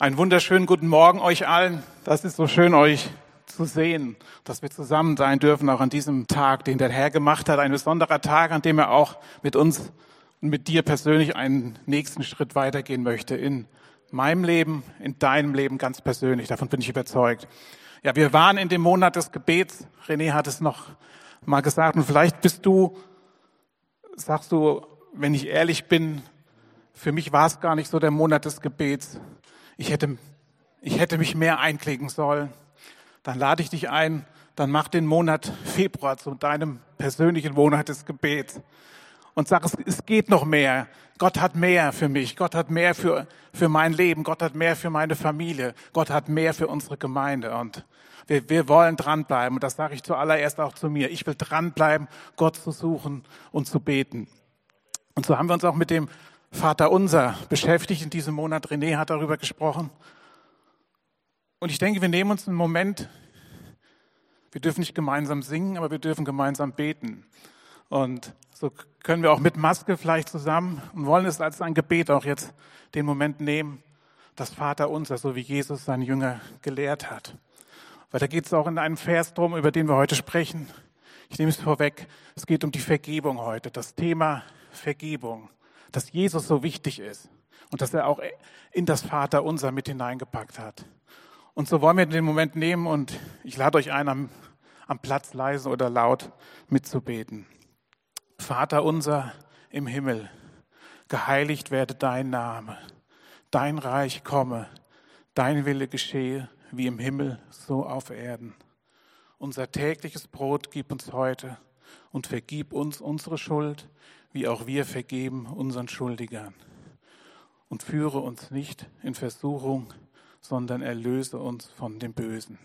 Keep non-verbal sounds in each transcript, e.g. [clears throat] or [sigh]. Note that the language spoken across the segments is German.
Einen wunderschönen guten Morgen euch allen. Das ist so schön, euch zu sehen, dass wir zusammen sein dürfen, auch an diesem Tag, den der Herr gemacht hat. Ein besonderer Tag, an dem er auch mit uns und mit dir persönlich einen nächsten Schritt weitergehen möchte. In meinem Leben, in deinem Leben ganz persönlich. Davon bin ich überzeugt. Ja, wir waren in dem Monat des Gebets. René hat es noch mal gesagt. Und vielleicht bist du, sagst du, wenn ich ehrlich bin, für mich war es gar nicht so der Monat des Gebets ich hätte, ich hätte mich mehr einklicken sollen. Dann lade ich dich ein, dann mach den Monat Februar zu deinem persönlichen Monat des Gebets und sag, es, es geht noch mehr. Gott hat mehr für mich. Gott hat mehr für, für mein Leben. Gott hat mehr für meine Familie. Gott hat mehr für unsere Gemeinde. Und wir, wir wollen dranbleiben. Und das sage ich zuallererst auch zu mir. Ich will dranbleiben, Gott zu suchen und zu beten. Und so haben wir uns auch mit dem Vater unser beschäftigt in diesem Monat. René hat darüber gesprochen. Und ich denke, wir nehmen uns einen Moment, wir dürfen nicht gemeinsam singen, aber wir dürfen gemeinsam beten. Und so können wir auch mit Maske vielleicht zusammen und wollen es als ein Gebet auch jetzt den Moment nehmen, das Vater unser, so wie Jesus seinen Jünger gelehrt hat. Weil da geht es auch in einem Vers drum, über den wir heute sprechen. Ich nehme es vorweg. Es geht um die Vergebung heute, das Thema Vergebung dass Jesus so wichtig ist und dass er auch in das Vater unser mit hineingepackt hat. Und so wollen wir den Moment nehmen und ich lade euch ein, am, am Platz leise oder laut mitzubeten. Vater unser im Himmel, geheiligt werde dein Name, dein Reich komme, dein Wille geschehe, wie im Himmel, so auf Erden. Unser tägliches Brot gib uns heute und vergib uns unsere Schuld, wie auch wir vergeben unseren Schuldigern. Und führe uns nicht in Versuchung, sondern erlöse uns von dem Bösen.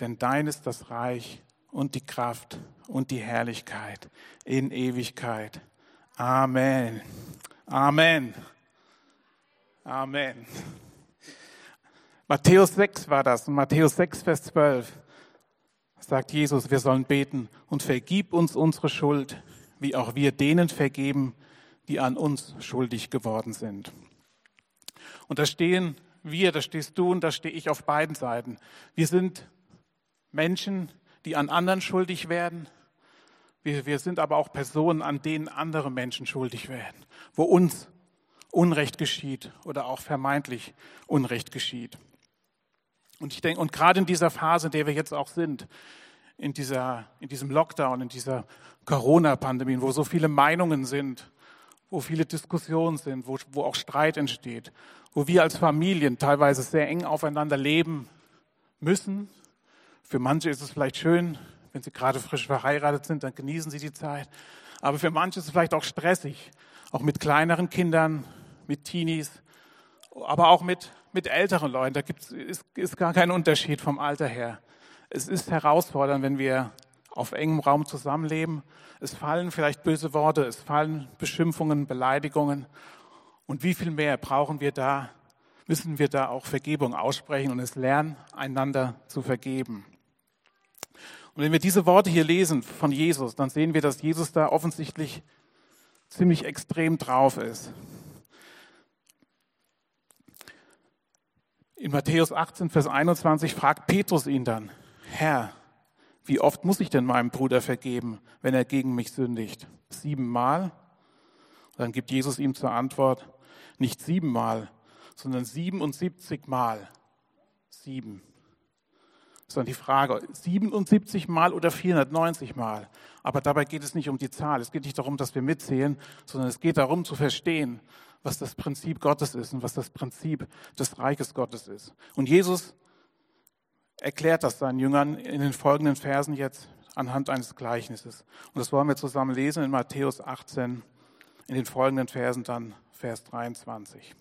Denn dein ist das Reich und die Kraft und die Herrlichkeit in Ewigkeit. Amen. Amen. Amen. Matthäus 6 war das. Und Matthäus 6, Vers 12 sagt Jesus, wir sollen beten und vergib uns unsere Schuld, wie auch wir denen vergeben, die an uns schuldig geworden sind. Und da stehen wir, da stehst du und da stehe ich auf beiden Seiten. Wir sind Menschen, die an anderen schuldig werden. Wir, wir sind aber auch Personen, an denen andere Menschen schuldig werden, wo uns Unrecht geschieht oder auch vermeintlich Unrecht geschieht. Und ich denke, und gerade in dieser Phase, in der wir jetzt auch sind, in, dieser, in diesem Lockdown, in dieser Corona-Pandemie, wo so viele Meinungen sind, wo viele Diskussionen sind, wo, wo auch Streit entsteht, wo wir als Familien teilweise sehr eng aufeinander leben müssen. Für manche ist es vielleicht schön, wenn sie gerade frisch verheiratet sind, dann genießen sie die Zeit. Aber für manche ist es vielleicht auch stressig, auch mit kleineren Kindern, mit Teenies, aber auch mit, mit älteren Leuten. Da gibt's, ist, ist gar kein Unterschied vom Alter her. Es ist herausfordernd, wenn wir auf engem Raum zusammenleben. Es fallen vielleicht böse Worte, es fallen Beschimpfungen, Beleidigungen. Und wie viel mehr brauchen wir da, müssen wir da auch Vergebung aussprechen und es lernen, einander zu vergeben. Und wenn wir diese Worte hier lesen von Jesus, dann sehen wir, dass Jesus da offensichtlich ziemlich extrem drauf ist. In Matthäus 18, Vers 21 fragt Petrus ihn dann, Herr, wie oft muss ich denn meinem Bruder vergeben, wenn er gegen mich sündigt? Siebenmal? Dann gibt Jesus ihm zur Antwort, nicht siebenmal, sondern 77 Mal. Sieben. Sondern die Frage, 77 Mal oder 490 Mal. Aber dabei geht es nicht um die Zahl. Es geht nicht darum, dass wir mitzählen, sondern es geht darum zu verstehen, was das Prinzip Gottes ist und was das Prinzip des Reiches Gottes ist. Und Jesus erklärt das seinen Jüngern in den folgenden Versen jetzt anhand eines Gleichnisses. Und das wollen wir zusammen lesen in Matthäus 18, in den folgenden Versen dann Vers 23.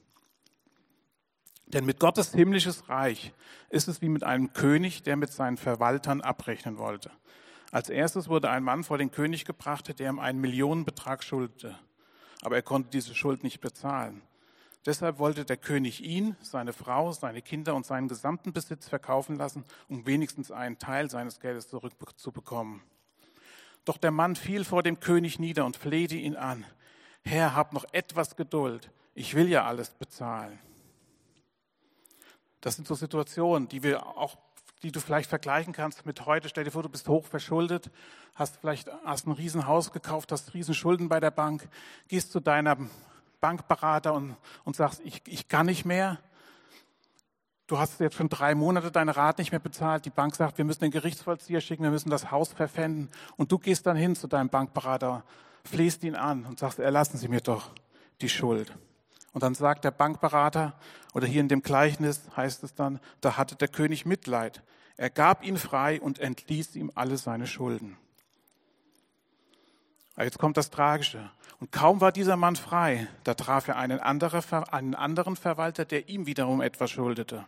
Denn mit Gottes himmlisches Reich ist es wie mit einem König, der mit seinen Verwaltern abrechnen wollte. Als erstes wurde ein Mann vor den König gebracht, der ihm einen Millionenbetrag schuldete. Aber er konnte diese Schuld nicht bezahlen. Deshalb wollte der König ihn, seine Frau, seine Kinder und seinen gesamten Besitz verkaufen lassen, um wenigstens einen Teil seines Geldes zurückzubekommen. Doch der Mann fiel vor dem König nieder und flehte ihn an. Herr, hab noch etwas Geduld. Ich will ja alles bezahlen. Das sind so Situationen, die wir auch, die du vielleicht vergleichen kannst mit heute. Stell dir vor, du bist hoch verschuldet, hast vielleicht hast ein Riesenhaus gekauft, hast Riesenschulden bei der Bank, gehst zu deinem Bankberater und, und sagst, ich, ich kann nicht mehr. Du hast jetzt schon drei Monate deine Rat nicht mehr bezahlt. Die Bank sagt, wir müssen den Gerichtsvollzieher schicken, wir müssen das Haus verpfänden. Und du gehst dann hin zu deinem Bankberater, flehst ihn an und sagst, erlassen Sie mir doch die Schuld. Und dann sagt der Bankberater, oder hier in dem Gleichnis heißt es dann, da hatte der König Mitleid. Er gab ihn frei und entließ ihm alle seine Schulden. Aber jetzt kommt das Tragische. Und kaum war dieser Mann frei, da traf er einen, einen anderen Verwalter, der ihm wiederum etwas schuldete.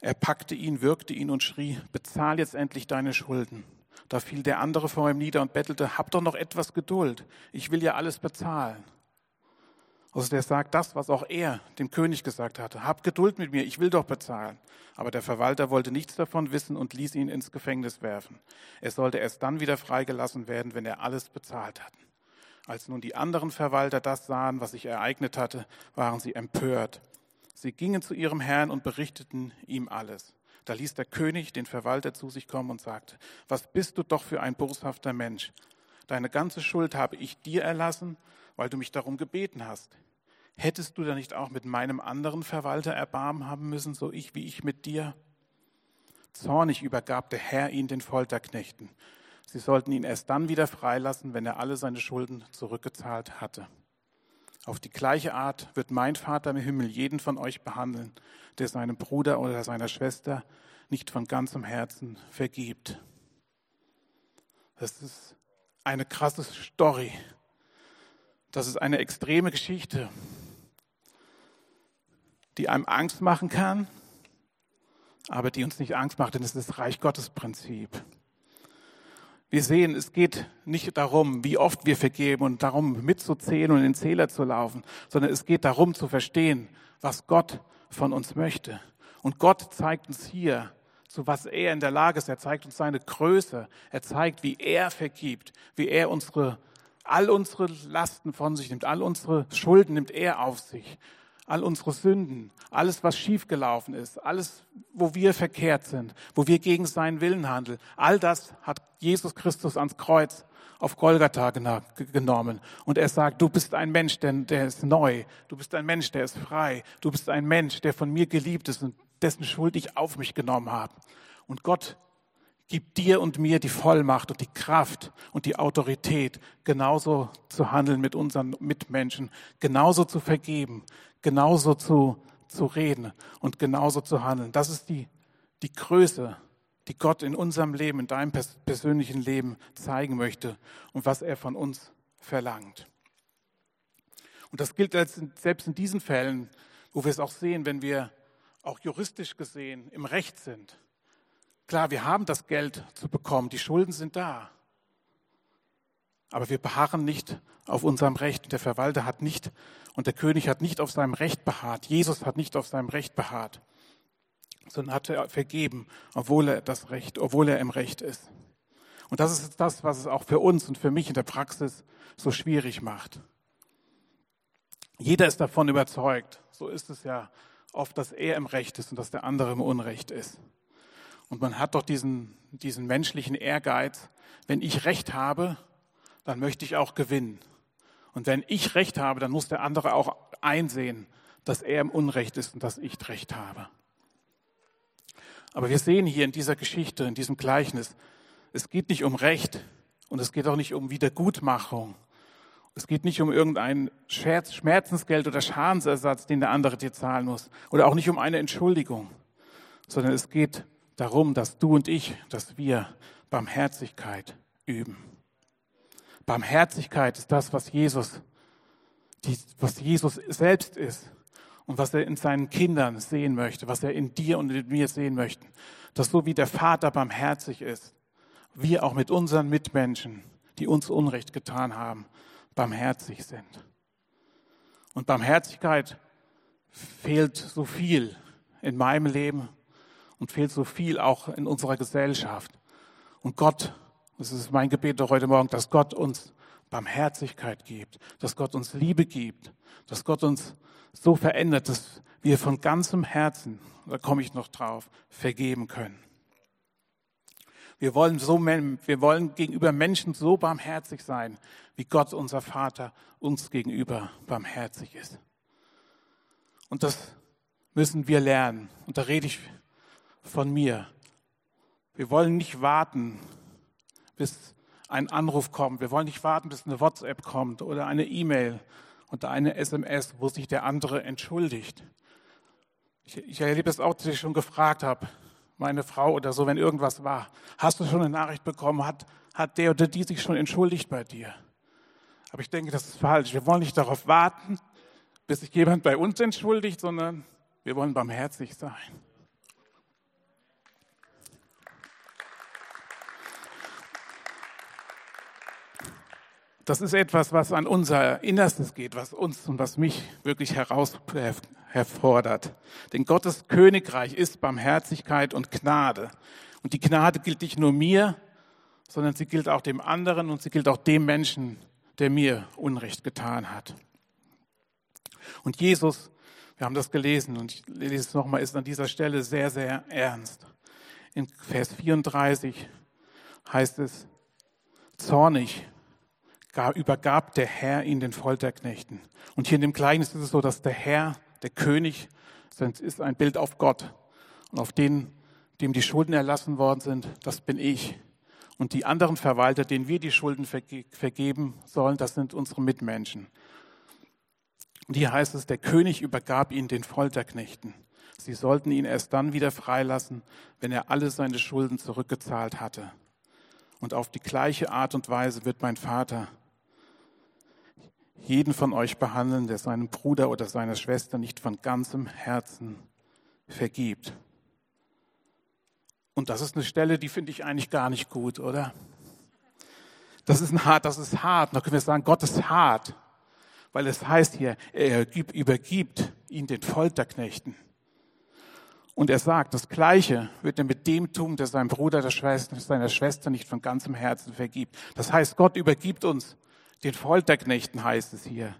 Er packte ihn, würgte ihn und schrie, bezahl jetzt endlich deine Schulden. Da fiel der andere vor ihm nieder und bettelte, hab doch noch etwas Geduld, ich will ja alles bezahlen. Also der sagt das, was auch er dem König gesagt hatte. Hab Geduld mit mir, ich will doch bezahlen. Aber der Verwalter wollte nichts davon wissen und ließ ihn ins Gefängnis werfen. Er sollte erst dann wieder freigelassen werden, wenn er alles bezahlt hat. Als nun die anderen Verwalter das sahen, was sich ereignet hatte, waren sie empört. Sie gingen zu ihrem Herrn und berichteten ihm alles. Da ließ der König den Verwalter zu sich kommen und sagte, was bist du doch für ein boshafter Mensch? Deine ganze Schuld habe ich dir erlassen, weil du mich darum gebeten hast. Hättest du da nicht auch mit meinem anderen Verwalter Erbarmen haben müssen, so ich wie ich mit dir? Zornig übergab der Herr ihn den Folterknechten. Sie sollten ihn erst dann wieder freilassen, wenn er alle seine Schulden zurückgezahlt hatte. Auf die gleiche Art wird mein Vater im Himmel jeden von euch behandeln, der seinem Bruder oder seiner Schwester nicht von ganzem Herzen vergibt. Das ist eine krasse Story. Das ist eine extreme Geschichte die einem Angst machen kann, aber die uns nicht Angst macht, denn es ist das Reich Gottes Prinzip. Wir sehen, es geht nicht darum, wie oft wir vergeben und darum mitzuzählen und in den Zähler zu laufen, sondern es geht darum zu verstehen, was Gott von uns möchte. Und Gott zeigt uns hier, zu was er in der Lage ist. Er zeigt uns seine Größe. Er zeigt, wie er vergibt, wie er unsere, all unsere Lasten von sich nimmt, all unsere Schulden nimmt er auf sich all unsere Sünden, alles, was schiefgelaufen ist, alles, wo wir verkehrt sind, wo wir gegen seinen Willen handeln, all das hat Jesus Christus ans Kreuz auf Golgatha genommen. Und er sagt, du bist ein Mensch, denn der ist neu. Du bist ein Mensch, der ist frei. Du bist ein Mensch, der von mir geliebt ist und dessen Schuld ich auf mich genommen habe. Und Gott gibt dir und mir die Vollmacht und die Kraft und die Autorität, genauso zu handeln mit unseren Mitmenschen, genauso zu vergeben, genauso zu, zu reden und genauso zu handeln. Das ist die, die Größe, die Gott in unserem Leben, in deinem persönlichen Leben zeigen möchte und was er von uns verlangt. Und das gilt selbst in diesen Fällen, wo wir es auch sehen, wenn wir auch juristisch gesehen im Recht sind. Klar, wir haben das Geld zu bekommen, die Schulden sind da. Aber wir beharren nicht auf unserem Recht. Der Verwalter hat nicht und der König hat nicht auf seinem Recht beharrt. Jesus hat nicht auf seinem Recht beharrt, sondern hat er vergeben, obwohl er das Recht, obwohl er im Recht ist. Und das ist das, was es auch für uns und für mich in der Praxis so schwierig macht. Jeder ist davon überzeugt, so ist es ja oft, dass er im Recht ist und dass der andere im Unrecht ist. Und man hat doch diesen, diesen menschlichen Ehrgeiz, wenn ich Recht habe, dann möchte ich auch gewinnen. Und wenn ich Recht habe, dann muss der andere auch einsehen, dass er im Unrecht ist und dass ich Recht habe. Aber wir sehen hier in dieser Geschichte, in diesem Gleichnis, es geht nicht um Recht und es geht auch nicht um Wiedergutmachung. Es geht nicht um irgendein Schmerzensgeld oder Schadensersatz, den der andere dir zahlen muss. Oder auch nicht um eine Entschuldigung, sondern es geht darum, dass du und ich, dass wir Barmherzigkeit üben. Barmherzigkeit ist das, was Jesus, die, was Jesus selbst ist und was er in seinen Kindern sehen möchte, was er in dir und in mir sehen möchte. Dass so wie der Vater barmherzig ist, wir auch mit unseren Mitmenschen, die uns Unrecht getan haben, barmherzig sind. Und Barmherzigkeit fehlt so viel in meinem Leben und fehlt so viel auch in unserer Gesellschaft. Und Gott das ist mein Gebet doch heute Morgen, dass Gott uns Barmherzigkeit gibt, dass Gott uns Liebe gibt, dass Gott uns so verändert, dass wir von ganzem Herzen, da komme ich noch drauf, vergeben können. Wir wollen, so, wir wollen gegenüber Menschen so barmherzig sein, wie Gott, unser Vater, uns gegenüber barmherzig ist. Und das müssen wir lernen. Und da rede ich von mir. Wir wollen nicht warten, bis ein Anruf kommt. Wir wollen nicht warten, bis eine WhatsApp kommt oder eine E-Mail oder eine SMS, wo sich der andere entschuldigt. Ich, ich erlebe es auch, dass ich schon gefragt habe, meine Frau oder so, wenn irgendwas war. Hast du schon eine Nachricht bekommen? Hat, hat der oder die sich schon entschuldigt bei dir? Aber ich denke, das ist falsch. Wir wollen nicht darauf warten, bis sich jemand bei uns entschuldigt, sondern wir wollen barmherzig sein. Das ist etwas, was an unser Innerstes geht, was uns und was mich wirklich heraus herfordert. Denn Gottes Königreich ist Barmherzigkeit und Gnade. Und die Gnade gilt nicht nur mir, sondern sie gilt auch dem anderen und sie gilt auch dem Menschen, der mir Unrecht getan hat. Und Jesus, wir haben das gelesen und ich lese es nochmal, ist an dieser Stelle sehr, sehr ernst. In Vers 34 heißt es, zornig übergab der Herr ihn den Folterknechten. Und hier in dem Gleichnis ist es so, dass der Herr, der König, ist ein Bild auf Gott. Und auf den, dem die Schulden erlassen worden sind, das bin ich. Und die anderen Verwalter, denen wir die Schulden vergeben sollen, das sind unsere Mitmenschen. Und hier heißt es, der König übergab ihn den Folterknechten. Sie sollten ihn erst dann wieder freilassen, wenn er alle seine Schulden zurückgezahlt hatte. Und auf die gleiche Art und Weise wird mein Vater jeden von euch behandeln, der seinem Bruder oder seiner Schwester nicht von ganzem Herzen vergibt. Und das ist eine Stelle, die finde ich eigentlich gar nicht gut, oder? Das ist ein hart, das ist hart. Da können wir sagen, Gott ist hart, weil es heißt hier, er übergibt ihn den Folterknechten. Und er sagt, das Gleiche wird er mit dem tun, der seinem Bruder, der Schwester, seiner Schwester nicht von ganzem Herzen vergibt. Das heißt, Gott übergibt uns den Folterknechten heißt es hier.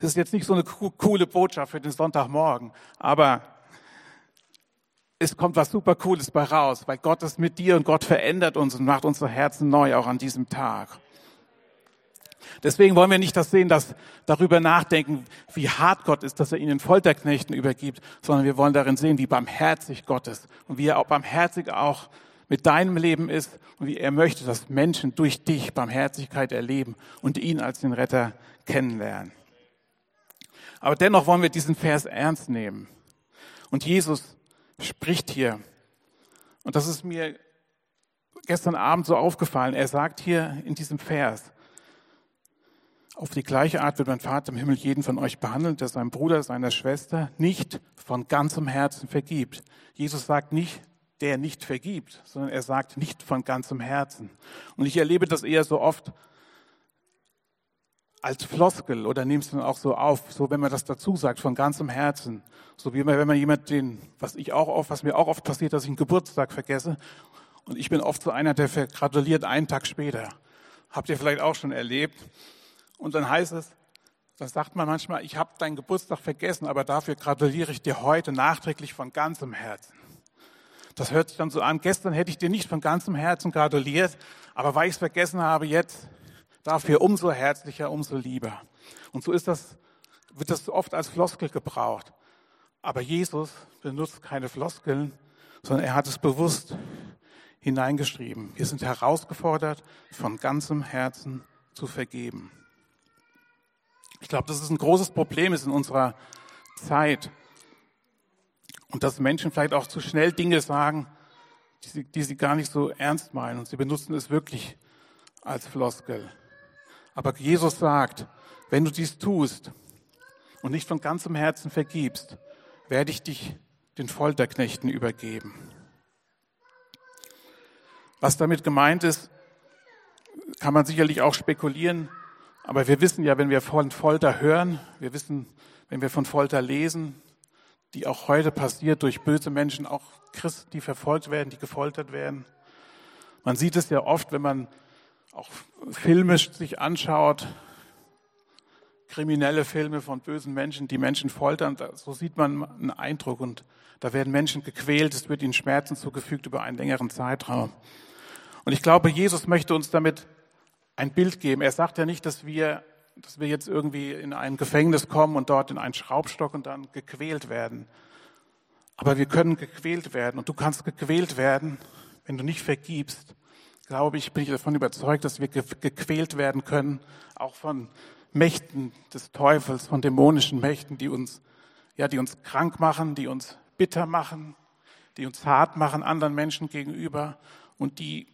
Das ist jetzt nicht so eine coole Botschaft für den Sonntagmorgen, aber es kommt was super Cooles bei raus, weil Gott ist mit dir und Gott verändert uns und macht unsere Herzen neu, auch an diesem Tag. Deswegen wollen wir nicht das sehen, dass darüber nachdenken, wie hart Gott ist, dass er ihnen Folterknechten übergibt, sondern wir wollen darin sehen, wie barmherzig Gott ist und wie er auch barmherzig auch mit deinem Leben ist und wie er möchte, dass Menschen durch dich Barmherzigkeit erleben und ihn als den Retter kennenlernen. Aber dennoch wollen wir diesen Vers ernst nehmen. Und Jesus spricht hier, und das ist mir gestern Abend so aufgefallen, er sagt hier in diesem Vers, auf die gleiche Art wird mein Vater im Himmel jeden von euch behandeln, der seinem Bruder, seiner Schwester nicht von ganzem Herzen vergibt. Jesus sagt nicht, der nicht vergibt, sondern er sagt nicht von ganzem Herzen. Und ich erlebe das eher so oft als Floskel oder nehme es dann auch so auf, so wenn man das dazu sagt, von ganzem Herzen. So wie wenn man jemand den, was ich auch oft, was mir auch oft passiert, dass ich einen Geburtstag vergesse. Und ich bin oft so einer, der gratuliert einen Tag später. Habt ihr vielleicht auch schon erlebt. Und dann heißt es, dann sagt man manchmal, ich habe deinen Geburtstag vergessen, aber dafür gratuliere ich dir heute nachträglich von ganzem Herzen. Das hört sich dann so an, gestern hätte ich dir nicht von ganzem Herzen gratuliert, aber weil ich es vergessen habe, jetzt dafür umso herzlicher, umso lieber. Und so ist das, wird das oft als Floskel gebraucht. Aber Jesus benutzt keine Floskeln, sondern er hat es bewusst hineingeschrieben. Wir sind herausgefordert, von ganzem Herzen zu vergeben. Ich glaube, das ist ein großes Problem ist in unserer Zeit. Und dass Menschen vielleicht auch zu schnell Dinge sagen, die sie, die sie gar nicht so ernst meinen. Und sie benutzen es wirklich als Floskel. Aber Jesus sagt, wenn du dies tust und nicht von ganzem Herzen vergibst, werde ich dich den Folterknechten übergeben. Was damit gemeint ist, kann man sicherlich auch spekulieren. Aber wir wissen ja, wenn wir von Folter hören, wir wissen, wenn wir von Folter lesen, die auch heute passiert durch böse Menschen, auch Christen, die verfolgt werden, die gefoltert werden. Man sieht es ja oft, wenn man auch filmisch sich anschaut, kriminelle Filme von bösen Menschen, die Menschen foltern. So sieht man einen Eindruck und da werden Menschen gequält, es wird ihnen Schmerzen zugefügt über einen längeren Zeitraum. Und ich glaube, Jesus möchte uns damit ein Bild geben. Er sagt ja nicht, dass wir, dass wir jetzt irgendwie in ein Gefängnis kommen und dort in einen Schraubstock und dann gequält werden. Aber wir können gequält werden und du kannst gequält werden, wenn du nicht vergibst. Glaube ich, bin ich davon überzeugt, dass wir gequält werden können, auch von Mächten des Teufels, von dämonischen Mächten, die uns, ja, die uns krank machen, die uns bitter machen, die uns hart machen anderen Menschen gegenüber und die,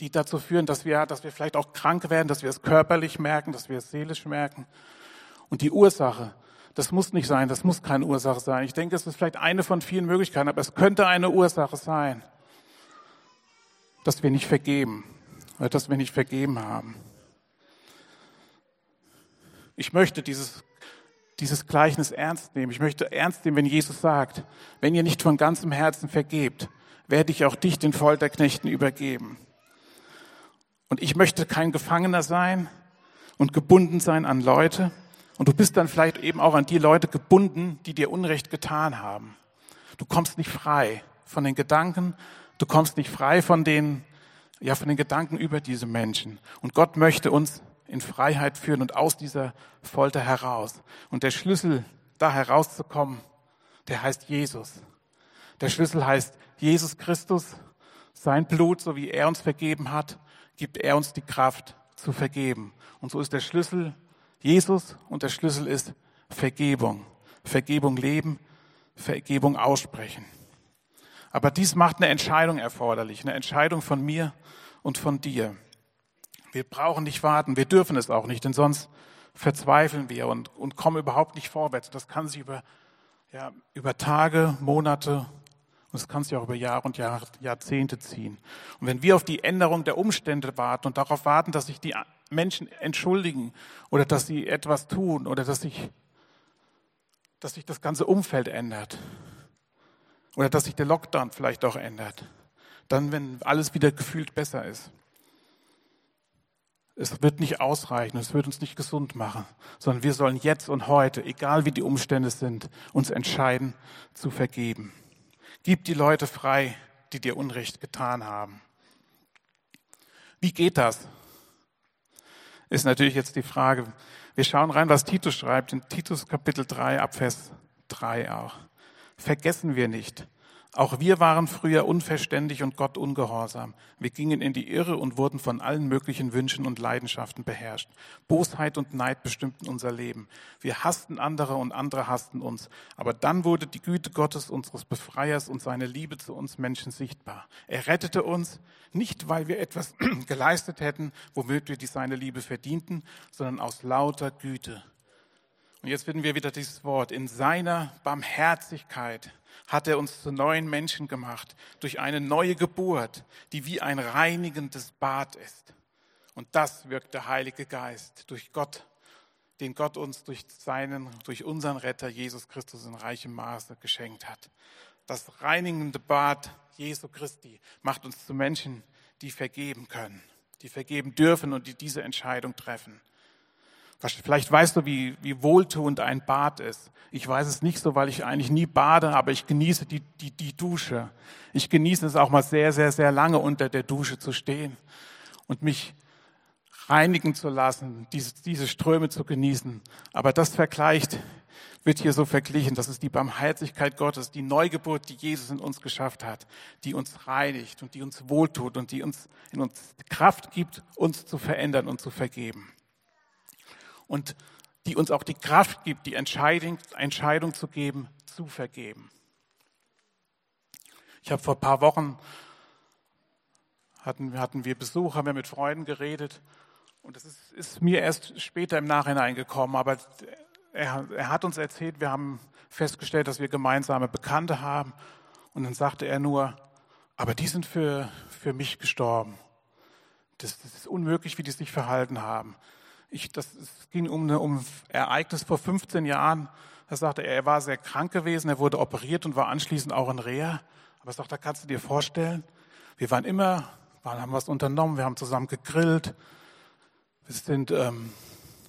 die dazu führen, dass wir, dass wir vielleicht auch krank werden, dass wir es körperlich merken, dass wir es seelisch merken. Und die Ursache, das muss nicht sein, das muss keine Ursache sein. Ich denke, es ist vielleicht eine von vielen Möglichkeiten, aber es könnte eine Ursache sein, dass wir nicht vergeben oder dass wir nicht vergeben haben. Ich möchte dieses, dieses Gleichnis ernst nehmen. Ich möchte ernst nehmen, wenn Jesus sagt, wenn ihr nicht von ganzem Herzen vergebt, werde ich auch dich den Folterknechten übergeben. Und ich möchte kein Gefangener sein und gebunden sein an Leute. Und du bist dann vielleicht eben auch an die Leute gebunden, die dir Unrecht getan haben. Du kommst nicht frei von den Gedanken, du kommst nicht frei von den, ja, von den Gedanken über diese Menschen. Und Gott möchte uns in Freiheit führen und aus dieser Folter heraus. Und der Schlüssel, da herauszukommen, der heißt Jesus. Der Schlüssel heißt Jesus Christus, sein Blut, so wie er uns vergeben hat, gibt er uns die Kraft zu vergeben. Und so ist der Schlüssel Jesus und der Schlüssel ist Vergebung. Vergebung leben, Vergebung aussprechen. Aber dies macht eine Entscheidung erforderlich, eine Entscheidung von mir und von dir. Wir brauchen nicht warten, wir dürfen es auch nicht, denn sonst verzweifeln wir und, und kommen überhaupt nicht vorwärts. Das kann sich über, ja, über Tage, Monate und es kann sich auch über Jahre und Jahr, Jahrzehnte ziehen. Und wenn wir auf die Änderung der Umstände warten und darauf warten, dass sich die Menschen entschuldigen oder dass sie etwas tun oder dass sich, dass sich das ganze Umfeld ändert oder dass sich der Lockdown vielleicht auch ändert, dann, wenn alles wieder gefühlt besser ist, es wird nicht ausreichen, es wird uns nicht gesund machen, sondern wir sollen jetzt und heute, egal wie die Umstände sind, uns entscheiden zu vergeben. Gib die Leute frei, die dir Unrecht getan haben. Wie geht das? Ist natürlich jetzt die Frage. Wir schauen rein, was Titus schreibt, in Titus Kapitel 3, Abvers 3 auch. Vergessen wir nicht, auch wir waren früher unverständig und Gott ungehorsam. Wir gingen in die Irre und wurden von allen möglichen Wünschen und Leidenschaften beherrscht. Bosheit und Neid bestimmten unser Leben. Wir hassten andere und andere hassten uns. Aber dann wurde die Güte Gottes, unseres Befreiers und seine Liebe zu uns Menschen sichtbar. Er rettete uns nicht, weil wir etwas [clears throat] geleistet hätten, womit wir die seine Liebe verdienten, sondern aus lauter Güte. Und jetzt finden wir wieder dieses Wort. In seiner Barmherzigkeit hat er uns zu neuen Menschen gemacht durch eine neue Geburt, die wie ein reinigendes Bad ist. Und das wirkt der Heilige Geist durch Gott, den Gott uns durch seinen, durch unseren Retter Jesus Christus in reichem Maße geschenkt hat. Das reinigende Bad Jesu Christi macht uns zu Menschen, die vergeben können, die vergeben dürfen und die diese Entscheidung treffen. Vielleicht weißt du, wie, wie wohltuend ein Bad ist. Ich weiß es nicht so, weil ich eigentlich nie bade, aber ich genieße die, die, die Dusche. Ich genieße es auch mal sehr, sehr, sehr lange unter der Dusche zu stehen und mich reinigen zu lassen, diese, diese Ströme zu genießen. Aber das vergleicht, wird hier so verglichen. Das ist die Barmherzigkeit Gottes, die Neugeburt, die Jesus in uns geschafft hat, die uns reinigt und die uns wohltut und die uns in uns Kraft gibt, uns zu verändern und zu vergeben und die uns auch die Kraft gibt, die Entscheidung, Entscheidung zu geben, zu vergeben. Ich habe vor ein paar Wochen hatten, hatten wir Besuch, haben wir mit Freunden geredet und es ist, ist, mir erst später im Nachhinein gekommen, aber er, er hat uns erzählt, wir haben festgestellt, dass wir gemeinsame Bekannte haben und dann sagte er nur, aber die sind für, für mich gestorben. Das, das ist unmöglich, wie die sich verhalten haben. Ich, das, es ging um, eine, um Ereignis vor 15 Jahren. Da sagte er, er war sehr krank gewesen, er wurde operiert und war anschließend auch in Reha. Aber er sagt, da kannst du dir vorstellen, wir waren immer, waren, haben was unternommen, wir haben zusammen gegrillt, wir sind, ähm,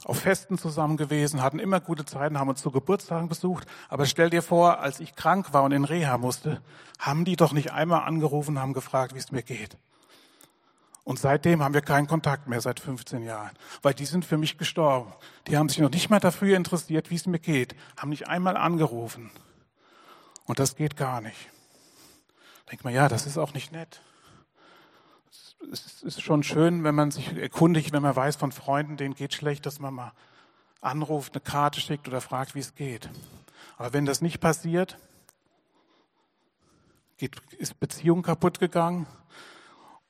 auf Festen zusammen gewesen, hatten immer gute Zeiten, haben uns zu Geburtstagen besucht. Aber stell dir vor, als ich krank war und in Reha musste, haben die doch nicht einmal angerufen, haben gefragt, wie es mir geht. Und seitdem haben wir keinen Kontakt mehr, seit 15 Jahren. Weil die sind für mich gestorben. Die haben sich noch nicht mal dafür interessiert, wie es mir geht. Haben nicht einmal angerufen. Und das geht gar nicht. Denkt man, ja, das ist auch nicht nett. Es ist schon schön, wenn man sich erkundigt, wenn man weiß von Freunden, denen geht schlecht, dass man mal anruft, eine Karte schickt oder fragt, wie es geht. Aber wenn das nicht passiert, geht, ist Beziehung kaputt gegangen.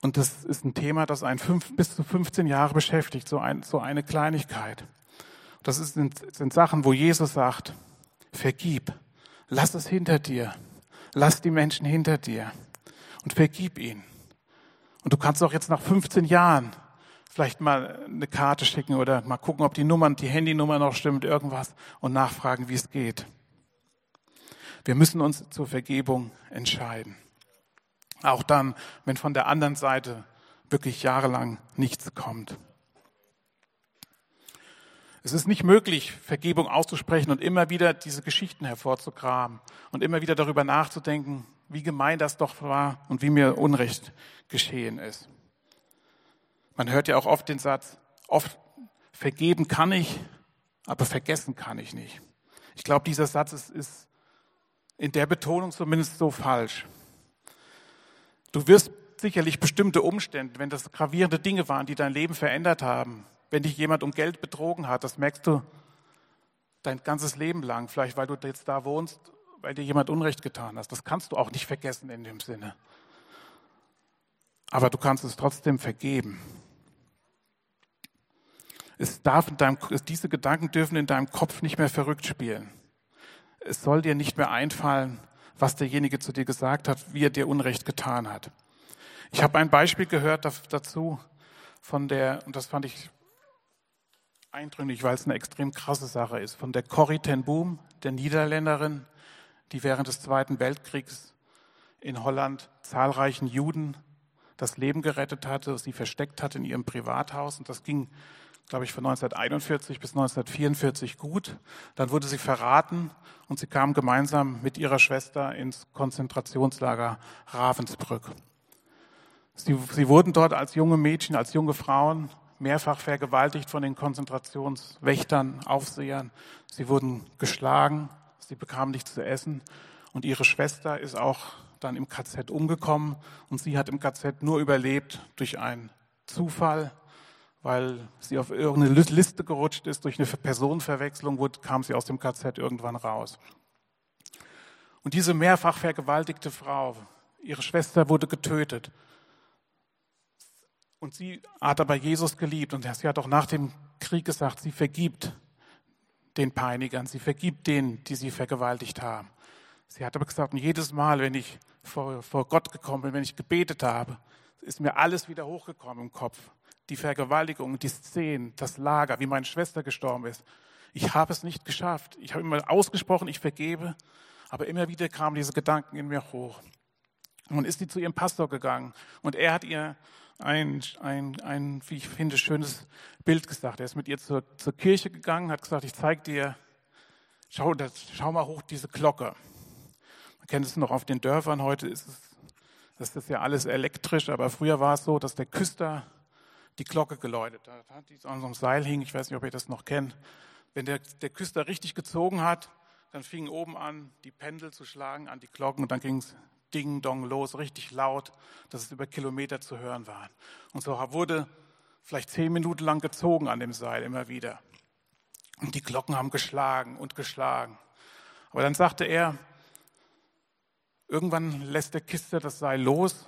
Und das ist ein Thema, das einen fünf, bis zu 15 Jahre beschäftigt, so, ein, so eine Kleinigkeit. Das sind, sind Sachen, wo Jesus sagt, vergib, lass es hinter dir, lass die Menschen hinter dir und vergib ihnen. Und du kannst auch jetzt nach 15 Jahren vielleicht mal eine Karte schicken oder mal gucken, ob die Nummern, die Handynummer noch stimmt, irgendwas und nachfragen, wie es geht. Wir müssen uns zur Vergebung entscheiden. Auch dann, wenn von der anderen Seite wirklich jahrelang nichts kommt. Es ist nicht möglich, Vergebung auszusprechen und immer wieder diese Geschichten hervorzugraben und immer wieder darüber nachzudenken, wie gemein das doch war und wie mir Unrecht geschehen ist. Man hört ja auch oft den Satz, oft vergeben kann ich, aber vergessen kann ich nicht. Ich glaube, dieser Satz ist, ist in der Betonung zumindest so falsch. Du wirst sicherlich bestimmte Umstände, wenn das gravierende Dinge waren, die dein Leben verändert haben, wenn dich jemand um Geld betrogen hat, das merkst du dein ganzes Leben lang, vielleicht weil du jetzt da wohnst, weil dir jemand Unrecht getan hast. Das kannst du auch nicht vergessen in dem Sinne. Aber du kannst es trotzdem vergeben. Es darf in deinem, diese Gedanken dürfen in deinem Kopf nicht mehr verrückt spielen. Es soll dir nicht mehr einfallen, was derjenige zu dir gesagt hat, wie er dir Unrecht getan hat. Ich habe ein Beispiel gehört dazu von der, und das fand ich eindrücklich, weil es eine extrem krasse Sache ist, von der Corrie ten Boom, der Niederländerin, die während des Zweiten Weltkriegs in Holland zahlreichen Juden das Leben gerettet hatte, sie versteckt hatte in ihrem Privathaus. Und das ging, glaube ich, von 1941 bis 1944 gut. Dann wurde sie verraten und sie kam gemeinsam mit ihrer Schwester ins Konzentrationslager Ravensbrück. Sie, sie wurden dort als junge Mädchen, als junge Frauen mehrfach vergewaltigt von den Konzentrationswächtern, Aufsehern. Sie wurden geschlagen, sie bekamen nichts zu essen. Und ihre Schwester ist auch dann im KZ umgekommen und sie hat im KZ nur überlebt durch einen Zufall, weil sie auf irgendeine Liste gerutscht ist, durch eine Personenverwechslung wurde, kam sie aus dem KZ irgendwann raus. Und diese mehrfach vergewaltigte Frau, ihre Schwester wurde getötet und sie hat aber Jesus geliebt und sie hat auch nach dem Krieg gesagt, sie vergibt den Peinigern, sie vergibt denen, die sie vergewaltigt haben. Sie hat aber gesagt, und jedes Mal, wenn ich vor, vor Gott gekommen bin, wenn ich gebetet habe, ist mir alles wieder hochgekommen im Kopf. Die Vergewaltigung, die Szenen, das Lager, wie meine Schwester gestorben ist. Ich habe es nicht geschafft. Ich habe immer ausgesprochen, ich vergebe, aber immer wieder kamen diese Gedanken in mir hoch. Und ist sie zu ihrem Pastor gegangen und er hat ihr ein, ein, ein, wie ich finde, schönes Bild gesagt. Er ist mit ihr zur, zur Kirche gegangen, hat gesagt, ich zeige dir, schau, das, schau mal hoch diese Glocke. Man kennt es noch auf den Dörfern, heute ist es, das ist ja alles elektrisch, aber früher war es so, dass der Küster die Glocke geläutet hat, die an so einem Seil hing, ich weiß nicht, ob ihr das noch kennt. Wenn der, der Küster richtig gezogen hat, dann fingen oben an, die Pendel zu schlagen an die Glocken und dann ging es Ding Dong los, richtig laut, dass es über Kilometer zu hören war. Und so wurde vielleicht zehn Minuten lang gezogen an dem Seil immer wieder. Und die Glocken haben geschlagen und geschlagen. Aber dann sagte er, irgendwann lässt der Kiste das Seil los,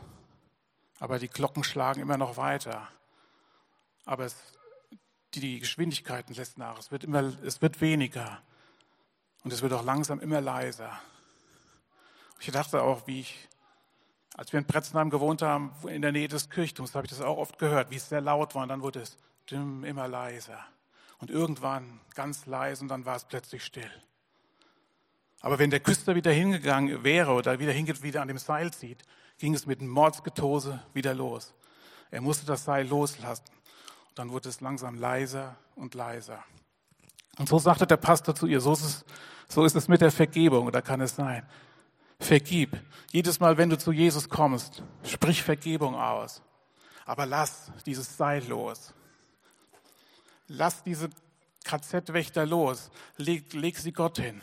aber die Glocken schlagen immer noch weiter. Aber es, die Geschwindigkeiten lässt nach. Es wird, immer, es wird weniger. Und es wird auch langsam immer leiser. Ich dachte auch, wie ich, als wir in Pretzenheim gewohnt haben, in der Nähe des Kirchturms, habe ich das auch oft gehört, wie es sehr laut war. Und dann wurde es immer leiser. Und irgendwann ganz leise und dann war es plötzlich still. Aber wenn der Küster wieder hingegangen wäre oder wieder hingeht, wieder an dem Seil zieht, ging es mit einem Mordsgetose wieder los. Er musste das Seil loslassen. Dann wurde es langsam leiser und leiser. Und so sagte der Pastor zu ihr, so ist es, so ist es mit der Vergebung, oder kann es sein? Vergib. Jedes Mal, wenn du zu Jesus kommst, sprich Vergebung aus. Aber lass dieses Seil los. Lass diese KZ-Wächter los. Leg, leg sie Gott hin.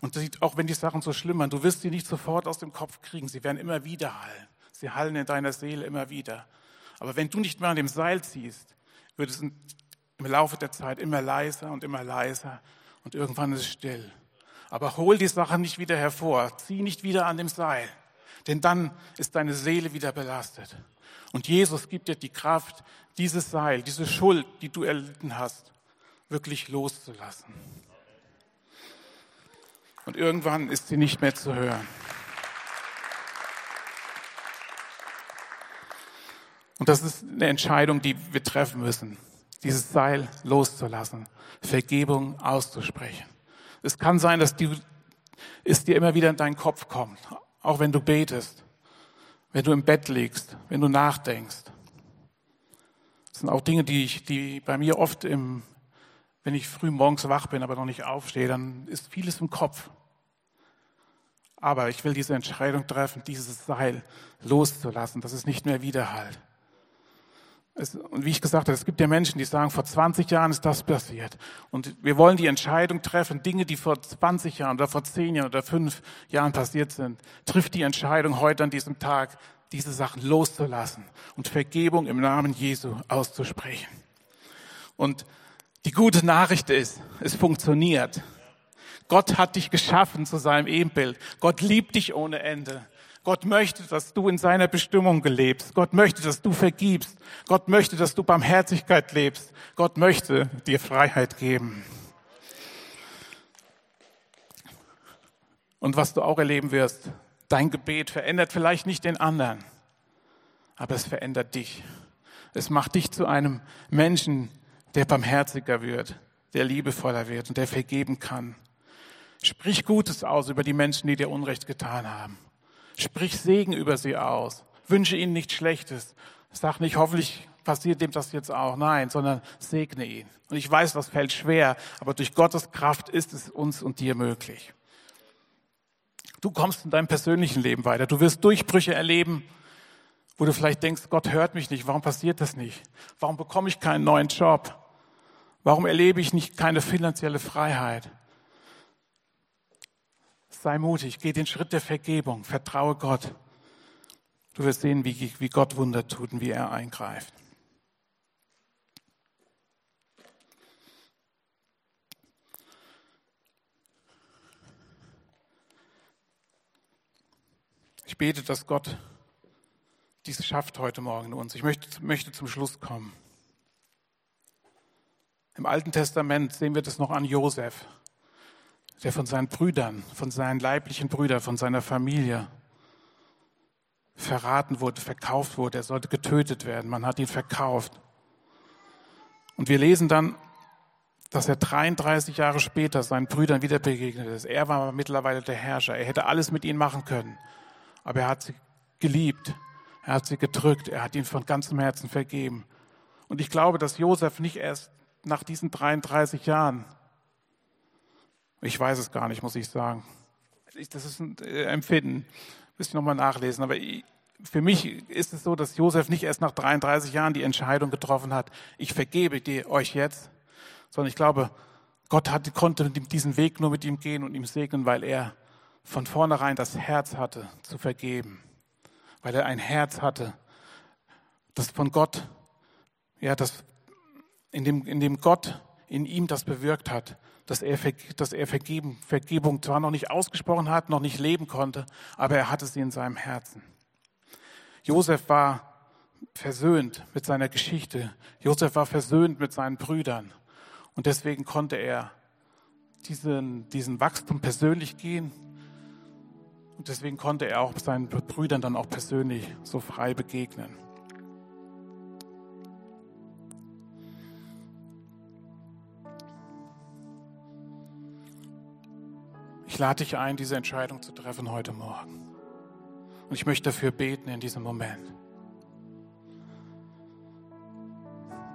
Und auch wenn die Sachen so schlimmern, du wirst sie nicht sofort aus dem Kopf kriegen. Sie werden immer wieder hallen. Sie hallen in deiner Seele immer wieder. Aber wenn du nicht mehr an dem Seil ziehst, wird es im Laufe der Zeit immer leiser und immer leiser und irgendwann ist es still. Aber hol die Sache nicht wieder hervor, zieh nicht wieder an dem Seil, denn dann ist deine Seele wieder belastet. Und Jesus gibt dir die Kraft, dieses Seil, diese Schuld, die du erlitten hast, wirklich loszulassen. Und irgendwann ist sie nicht mehr zu hören. Und das ist eine Entscheidung, die wir treffen müssen, dieses Seil loszulassen, Vergebung auszusprechen. Es kann sein, dass die, es dir immer wieder in deinen Kopf kommt, auch wenn du betest, wenn du im Bett liegst, wenn du nachdenkst. Das sind auch Dinge, die, ich, die bei mir oft im, wenn ich früh morgens wach bin, aber noch nicht aufstehe, dann ist vieles im Kopf. Aber ich will diese Entscheidung treffen, dieses Seil loszulassen, dass es nicht mehr widerhallt. Es, und wie ich gesagt habe, es gibt ja Menschen, die sagen, vor 20 Jahren ist das passiert. Und wir wollen die Entscheidung treffen, Dinge, die vor 20 Jahren oder vor 10 Jahren oder 5 Jahren passiert sind, trifft die Entscheidung heute an diesem Tag, diese Sachen loszulassen und Vergebung im Namen Jesu auszusprechen. Und die gute Nachricht ist, es funktioniert. Gott hat dich geschaffen zu seinem Ebenbild. Gott liebt dich ohne Ende. Gott möchte, dass du in seiner Bestimmung lebst. Gott möchte, dass du vergibst. Gott möchte, dass du Barmherzigkeit lebst. Gott möchte dir Freiheit geben. Und was du auch erleben wirst, dein Gebet verändert vielleicht nicht den anderen, aber es verändert dich. Es macht dich zu einem Menschen, der barmherziger wird, der liebevoller wird und der vergeben kann. Sprich Gutes aus über die Menschen, die dir Unrecht getan haben. Sprich Segen über sie aus. Wünsche ihnen nichts Schlechtes. Sag nicht, hoffentlich passiert dem das jetzt auch. Nein, sondern segne ihn. Und ich weiß, das fällt schwer, aber durch Gottes Kraft ist es uns und dir möglich. Du kommst in deinem persönlichen Leben weiter. Du wirst Durchbrüche erleben, wo du vielleicht denkst, Gott hört mich nicht. Warum passiert das nicht? Warum bekomme ich keinen neuen Job? Warum erlebe ich nicht keine finanzielle Freiheit? Sei mutig, geh den Schritt der Vergebung, vertraue Gott. Du wirst sehen, wie, wie Gott Wunder tut und wie er eingreift. Ich bete, dass Gott dies schafft heute Morgen in uns. Ich möchte, möchte zum Schluss kommen. Im Alten Testament sehen wir das noch an Josef der von seinen Brüdern, von seinen leiblichen Brüdern, von seiner Familie verraten wurde, verkauft wurde. Er sollte getötet werden. Man hat ihn verkauft. Und wir lesen dann, dass er 33 Jahre später seinen Brüdern wieder begegnet ist. Er war mittlerweile der Herrscher. Er hätte alles mit ihnen machen können. Aber er hat sie geliebt. Er hat sie gedrückt. Er hat ihnen von ganzem Herzen vergeben. Und ich glaube, dass Josef nicht erst nach diesen 33 Jahren ich weiß es gar nicht, muss ich sagen. Das ist ein äh, Empfinden. Müsste ich nochmal nachlesen. Aber für mich ist es so, dass Josef nicht erst nach 33 Jahren die Entscheidung getroffen hat, ich vergebe dir euch jetzt, sondern ich glaube, Gott hat, konnte diesen Weg nur mit ihm gehen und ihm segnen, weil er von vornherein das Herz hatte, zu vergeben. Weil er ein Herz hatte, das von Gott, ja, das, in dem, in dem Gott in ihm das bewirkt hat, dass er, dass er Vergeben, Vergebung zwar noch nicht ausgesprochen hat, noch nicht leben konnte, aber er hatte sie in seinem Herzen. Josef war versöhnt mit seiner Geschichte. Josef war versöhnt mit seinen Brüdern. Und deswegen konnte er diesen, diesen Wachstum persönlich gehen. Und deswegen konnte er auch seinen Brüdern dann auch persönlich so frei begegnen. Lade dich ein, diese Entscheidung zu treffen heute Morgen. Und ich möchte dafür beten in diesem Moment.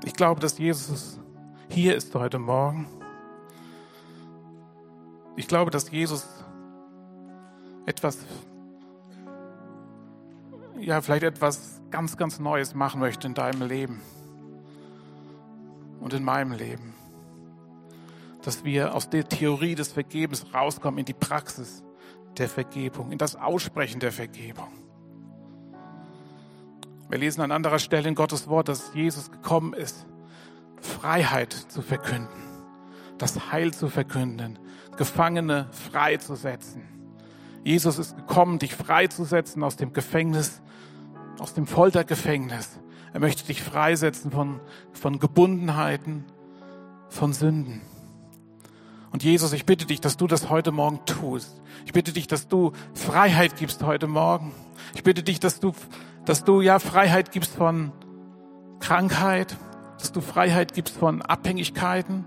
Ich glaube, dass Jesus hier ist heute Morgen. Ich glaube, dass Jesus etwas, ja, vielleicht etwas ganz, ganz Neues machen möchte in deinem Leben und in meinem Leben. Dass wir aus der Theorie des Vergebens rauskommen in die Praxis der Vergebung, in das Aussprechen der Vergebung. Wir lesen an anderer Stelle in Gottes Wort, dass Jesus gekommen ist, Freiheit zu verkünden, das Heil zu verkünden, Gefangene freizusetzen. Jesus ist gekommen, dich freizusetzen aus dem Gefängnis, aus dem Foltergefängnis. Er möchte dich freisetzen von, von Gebundenheiten, von Sünden. Und Jesus, ich bitte dich, dass du das heute Morgen tust. Ich bitte dich, dass du Freiheit gibst heute Morgen. Ich bitte dich, dass du, dass du ja Freiheit gibst von Krankheit, dass du Freiheit gibst von Abhängigkeiten,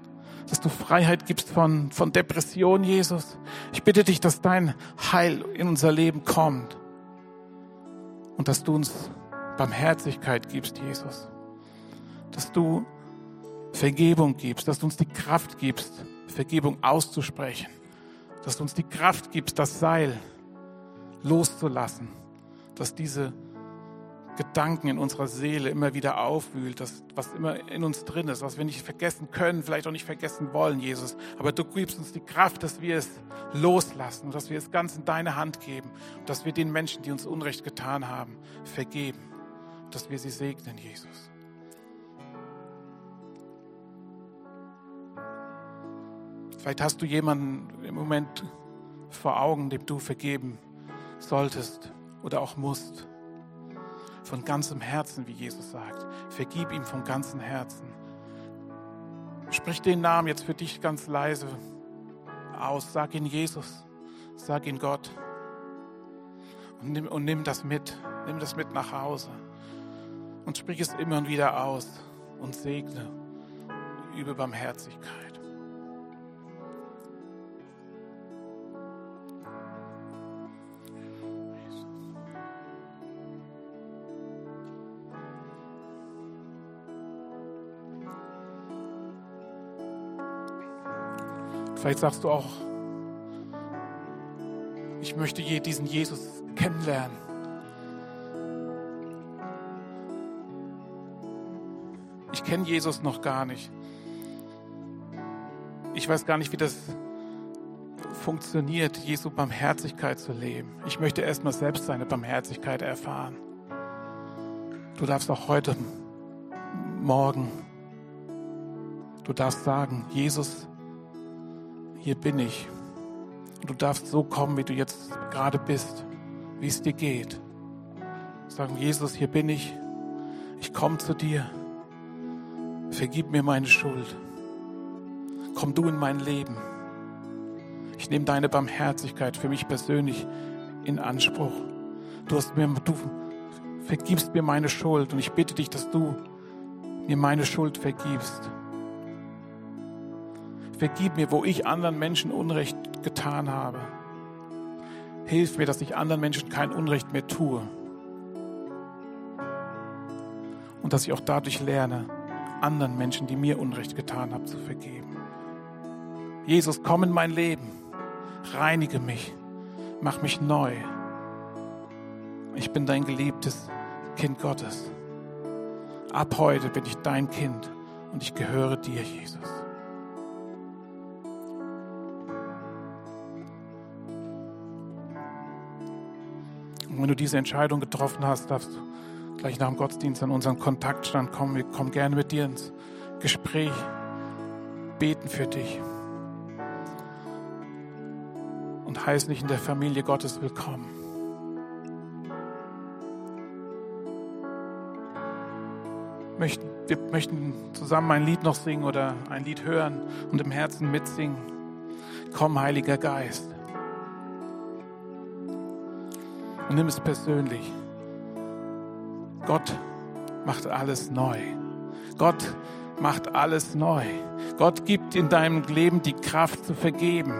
dass du Freiheit gibst von, von Depression, Jesus. Ich bitte dich, dass dein Heil in unser Leben kommt und dass du uns Barmherzigkeit gibst, Jesus. Dass du Vergebung gibst, dass du uns die Kraft gibst, Vergebung auszusprechen. Dass du uns die Kraft gibst, das Seil loszulassen. Dass diese Gedanken in unserer Seele immer wieder aufwühlt, das, was immer in uns drin ist, was wir nicht vergessen können, vielleicht auch nicht vergessen wollen, Jesus. Aber du gibst uns die Kraft, dass wir es loslassen und dass wir es ganz in deine Hand geben und dass wir den Menschen, die uns Unrecht getan haben, vergeben. Dass wir sie segnen, Jesus. Vielleicht hast du jemanden im Moment vor Augen, dem du vergeben solltest oder auch musst von ganzem Herzen, wie Jesus sagt. Vergib ihm von ganzem Herzen. Sprich den Namen jetzt für dich ganz leise aus. Sag ihn Jesus. Sag ihn Gott. Und nimm, und nimm das mit. Nimm das mit nach Hause. Und sprich es immer und wieder aus. Und segne. Übe Barmherzigkeit. Vielleicht sagst du auch, ich möchte diesen Jesus kennenlernen. Ich kenne Jesus noch gar nicht. Ich weiß gar nicht, wie das funktioniert, Jesu Barmherzigkeit zu leben. Ich möchte erstmal selbst seine Barmherzigkeit erfahren. Du darfst auch heute, morgen, du darfst sagen, Jesus, hier bin ich. Du darfst so kommen, wie du jetzt gerade bist, wie es dir geht. Sagen, Jesus, hier bin ich. Ich komme zu dir. Vergib mir meine Schuld. Komm du in mein Leben. Ich nehme deine Barmherzigkeit für mich persönlich in Anspruch. Du hast mir, du vergibst mir meine Schuld und ich bitte dich, dass du mir meine Schuld vergibst. Vergib mir, wo ich anderen Menschen Unrecht getan habe. Hilf mir, dass ich anderen Menschen kein Unrecht mehr tue. Und dass ich auch dadurch lerne, anderen Menschen, die mir Unrecht getan haben, zu vergeben. Jesus, komm in mein Leben. Reinige mich. Mach mich neu. Ich bin dein geliebtes Kind Gottes. Ab heute bin ich dein Kind und ich gehöre dir, Jesus. Wenn du diese Entscheidung getroffen hast, darfst du gleich nach dem Gottesdienst an unseren Kontaktstand kommen. Wir kommen gerne mit dir ins Gespräch, beten für dich und heißen dich in der Familie Gottes willkommen. Wir möchten zusammen ein Lied noch singen oder ein Lied hören und im Herzen mitsingen. Komm, Heiliger Geist. Und nimm es persönlich. Gott macht alles neu. Gott macht alles neu. Gott gibt in deinem Leben die Kraft zu vergeben.